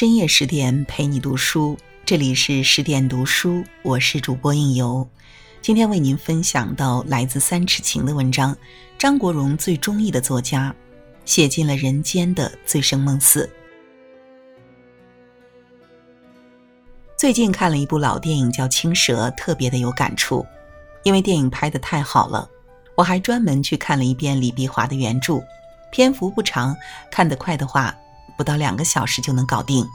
深夜十点陪你读书，这里是十点读书，我是主播应由。今天为您分享到来自三尺情的文章，张国荣最中意的作家，写尽了人间的醉生梦死。最近看了一部老电影叫《青蛇》，特别的有感触，因为电影拍的太好了。我还专门去看了一遍李碧华的原著，篇幅不长，看得快的话。不到两个小时就能搞定。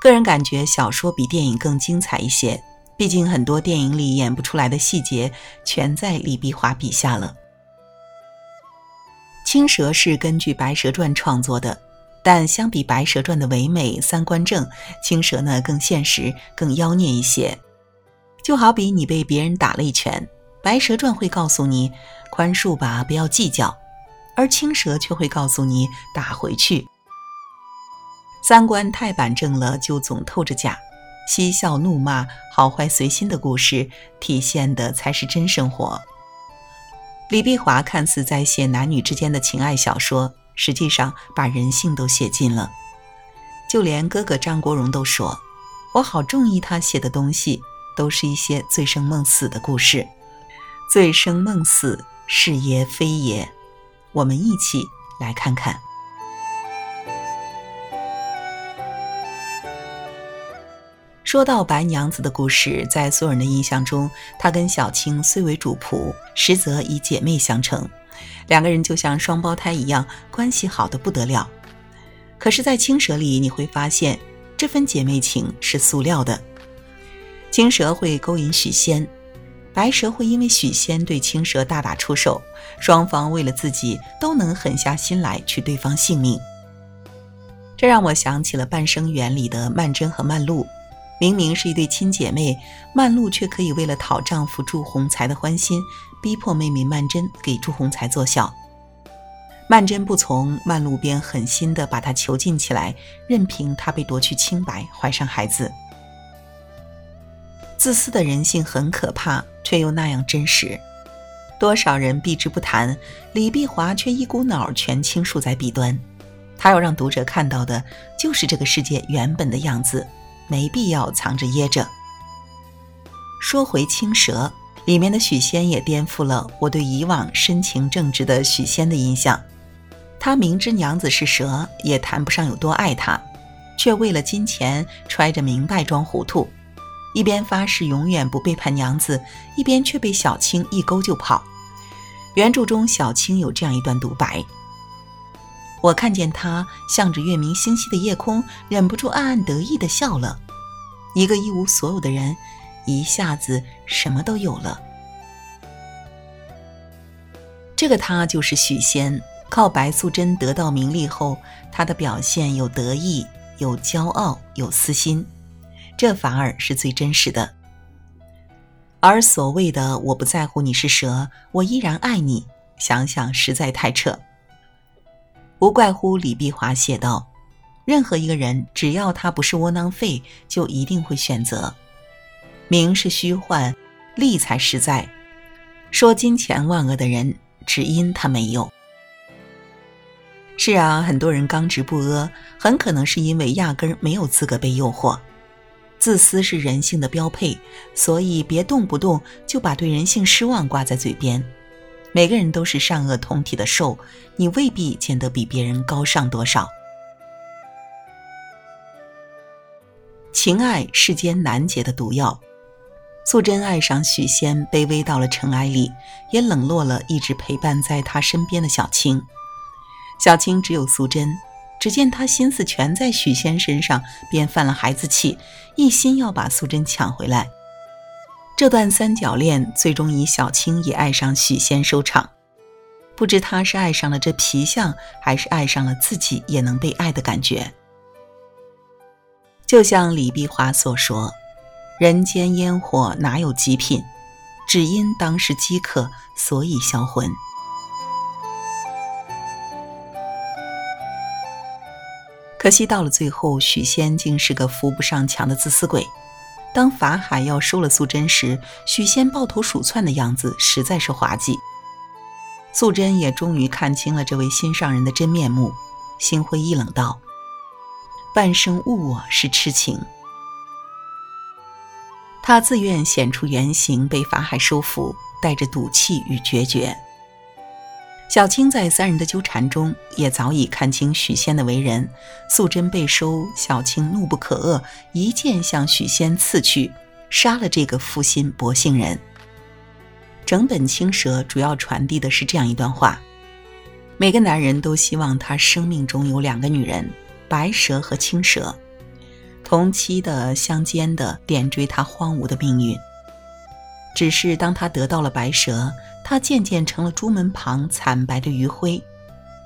个人感觉小说比电影更精彩一些，毕竟很多电影里演不出来的细节全在李碧华笔下了。《青蛇》是根据《白蛇传》创作的，但相比《白蛇传》的唯美、三观正，《青蛇》呢更现实、更妖孽一些。就好比你被别人打了一拳，《白蛇传》会告诉你宽恕吧，不要计较，而《青蛇》却会告诉你打回去。三观太板正了，就总透着假。嬉笑怒骂，好坏随心的故事，体现的才是真生活。李碧华看似在写男女之间的情爱小说，实际上把人性都写尽了。就连哥哥张国荣都说：“我好中意他写的东西，都是一些醉生梦死的故事。醉生梦死是也非也？我们一起来看看。”说到白娘子的故事，在所有人的印象中，她跟小青虽为主仆，实则以姐妹相称，两个人就像双胞胎一样，关系好的不得了。可是，在青蛇里，你会发现这份姐妹情是塑料的。青蛇会勾引许仙，白蛇会因为许仙对青蛇大打出手，双方为了自己都能狠下心来取对方性命。这让我想起了《半生缘》里的曼桢和曼璐。明明是一对亲姐妹，曼璐却可以为了讨丈夫祝鸿才的欢心，逼迫妹妹曼桢给祝鸿才做小。曼桢不从，曼璐便狠心地把她囚禁起来，任凭她被夺去清白，怀上孩子。自私的人性很可怕，却又那样真实。多少人避之不谈，李碧华却一股脑全倾诉在笔端。他要让读者看到的，就是这个世界原本的样子。没必要藏着掖着。说回青蛇里面的许仙，也颠覆了我对以往深情正直的许仙的印象。他明知娘子是蛇，也谈不上有多爱她，却为了金钱揣着明白装糊涂，一边发誓永远不背叛娘子，一边却被小青一勾就跑。原著中小青有这样一段独白。我看见他向着月明星稀的夜空，忍不住暗暗得意的笑了。一个一无所有的人，一下子什么都有了。这个他就是许仙，靠白素贞得到名利后，他的表现有得意，有骄傲，有私心，这反而是最真实的。而所谓的“我不在乎你是蛇，我依然爱你”，想想实在太扯。无怪乎李碧华写道：“任何一个人，只要他不是窝囊废，就一定会选择。名是虚幻，利才实在。说金钱万恶的人，只因他没有。是啊，很多人刚直不阿，很可能是因为压根儿没有资格被诱惑。自私是人性的标配，所以别动不动就把对人性失望挂在嘴边。”每个人都是善恶同体的兽，你未必见得比别人高尚多少。情爱世间难解的毒药，素贞爱上许仙，卑微到了尘埃里，也冷落了一直陪伴在他身边的小青。小青只有素贞，只见他心思全在许仙身上，便犯了孩子气，一心要把素贞抢回来。这段三角恋最终以小青也爱上许仙收场，不知他是爱上了这皮相，还是爱上了自己也能被爱的感觉。就像李碧华所说：“人间烟火哪有极品？只因当时饥渴，所以销魂。”可惜到了最后，许仙竟是个扶不上墙的自私鬼。当法海要收了素贞时，许仙抱头鼠窜的样子实在是滑稽。素贞也终于看清了这位心上人的真面目，心灰意冷道：“半生误我是痴情。他自愿显出原形，被法海收服，带着赌气与决绝。小青在三人的纠缠中，也早已看清许仙的为人。素贞被收，小青怒不可遏，一剑向许仙刺去，杀了这个负心薄幸人。整本青蛇主要传递的是这样一段话：每个男人都希望他生命中有两个女人，白蛇和青蛇，同期的、相间的，点缀他荒芜的命运。只是当他得到了白蛇，他渐渐成了朱门旁惨白的余晖；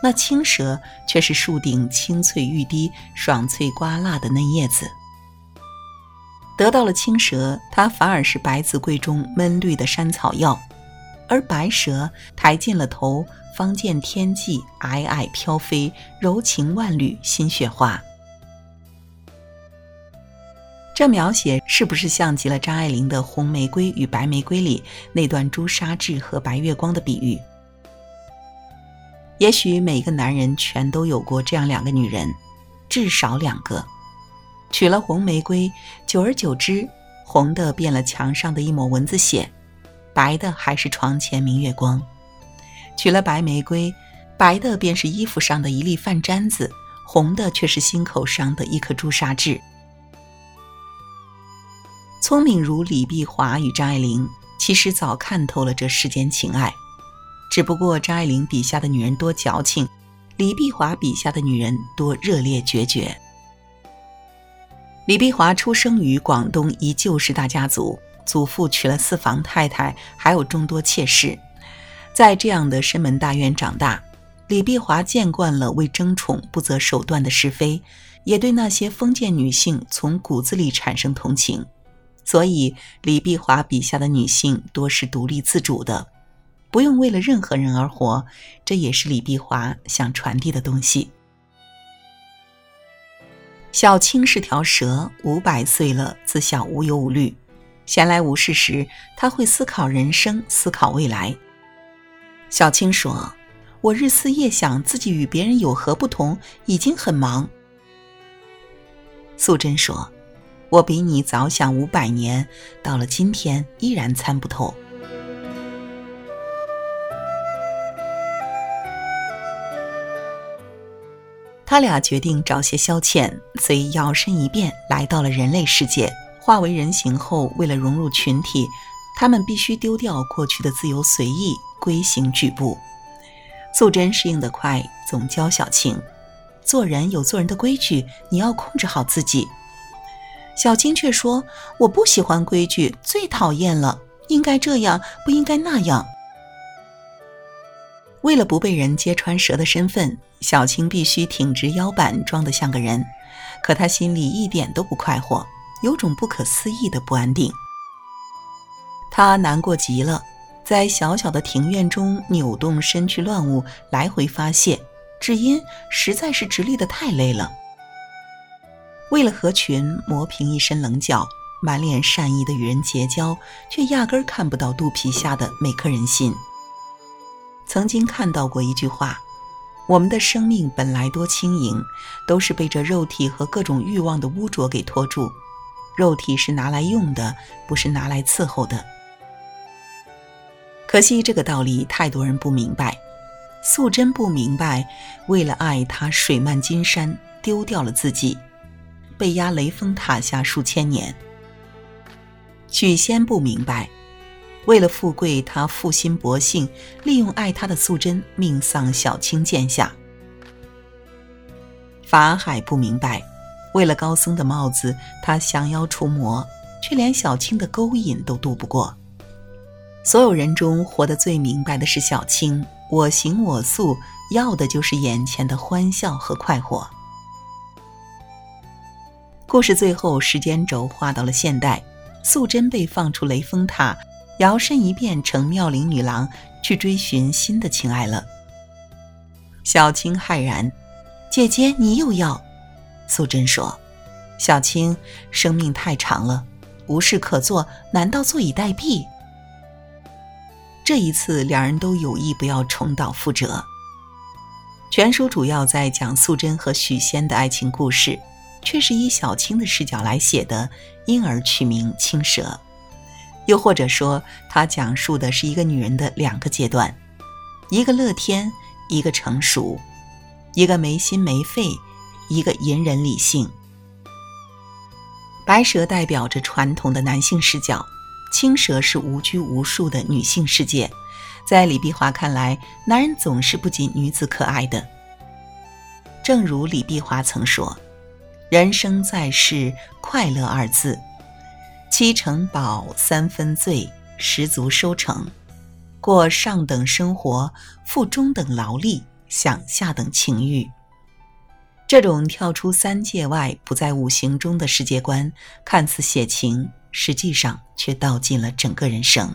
那青蛇却是树顶青翠欲滴、爽脆瓜辣的嫩叶子。得到了青蛇，他反而是白子柜中闷绿的山草药；而白蛇抬进了头，方见天际皑皑飘飞，柔情万缕新雪花。这描写是不是像极了张爱玲的《红玫瑰与白玫瑰》里那段朱砂痣和白月光的比喻？也许每个男人全都有过这样两个女人，至少两个。娶了红玫瑰，久而久之，红的变了墙上的一抹蚊子血，白的还是床前明月光；娶了白玫瑰，白的便是衣服上的一粒饭粘子，红的却是心口上的一颗朱砂痣。聪明如李碧华与张爱玲，其实早看透了这世间情爱，只不过张爱玲笔下的女人多矫情，李碧华笔下的女人多热烈决绝。李碧华出生于广东一旧式大家族，祖父娶了四房太太，还有众多妾室，在这样的深门大院长大，李碧华见惯了为争宠不择手段的是非，也对那些封建女性从骨子里产生同情。所以，李碧华笔下的女性多是独立自主的，不用为了任何人而活，这也是李碧华想传递的东西。小青是条蛇，五百岁了，自小无忧无虑，闲来无事时，他会思考人生，思考未来。小青说：“我日思夜想自己与别人有何不同，已经很忙。”素贞说。我比你早想五百年，到了今天依然参不透。他俩决定找些消遣，遂摇身一变来到了人类世界。化为人形后，为了融入群体，他们必须丢掉过去的自由随意，规行矩步。素贞适应得快，总教小青：做人有做人的规矩，你要控制好自己。小青却说：“我不喜欢规矩，最讨厌了。应该这样，不应该那样。”为了不被人揭穿蛇的身份，小青必须挺直腰板，装得像个人。可她心里一点都不快活，有种不可思议的不安定。她难过极了，在小小的庭院中扭动身躯乱舞，来回发泄，只因实在是直立的太累了。为了合群，磨平一身棱角，满脸善意的与人结交，却压根儿看不到肚皮下的每颗人心。曾经看到过一句话：“我们的生命本来多轻盈，都是被这肉体和各种欲望的污浊给拖住。肉体是拿来用的，不是拿来伺候的。”可惜这个道理太多人不明白。素贞不明白，为了爱他，水漫金山，丢掉了自己。被压雷峰塔下数千年，许仙不明白，为了富贵，他负心薄幸，利用爱他的素贞，命丧小青剑下。法海不明白，为了高僧的帽子，他降妖除魔，却连小青的勾引都渡不过。所有人中，活得最明白的是小青，我行我素，要的就是眼前的欢笑和快活。故事最后，时间轴画到了现代，素贞被放出雷峰塔，摇身一变成妙龄女郎，去追寻新的情爱了。小青骇然：“姐姐，你又要？”素贞说：“小青，生命太长了，无事可做，难道坐以待毙？”这一次，两人都有意不要重蹈覆辙。全书主要在讲素贞和许仙的爱情故事。却是以小青的视角来写的，因而取名《青蛇》。又或者说，它讲述的是一个女人的两个阶段：一个乐天，一个成熟；一个没心没肺，一个隐忍理性。白蛇代表着传统的男性视角，青蛇是无拘无束的女性世界。在李碧华看来，男人总是不及女子可爱的。正如李碧华曾说：“人生在世，快乐二字，七成饱，三分醉，十足收成。过上等生活，付中等劳力，享下等情欲。”这种跳出三界外、不在五行中的世界观，看似写情，实际上却道尽了整个人生。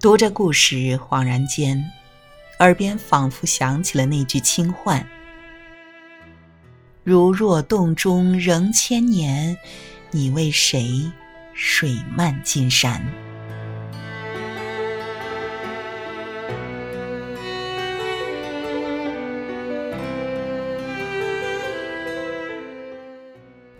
读着故事，恍然间，耳边仿佛响起了那句轻唤：“如若洞中仍千年，你为谁水漫金山？”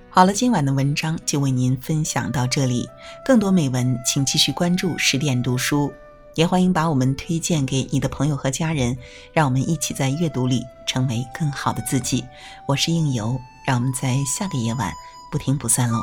好了，今晚的文章就为您分享到这里。更多美文，请继续关注十点读书。也欢迎把我们推荐给你的朋友和家人，让我们一起在阅读里成为更好的自己。我是应由，让我们在下个夜晚不听不散喽。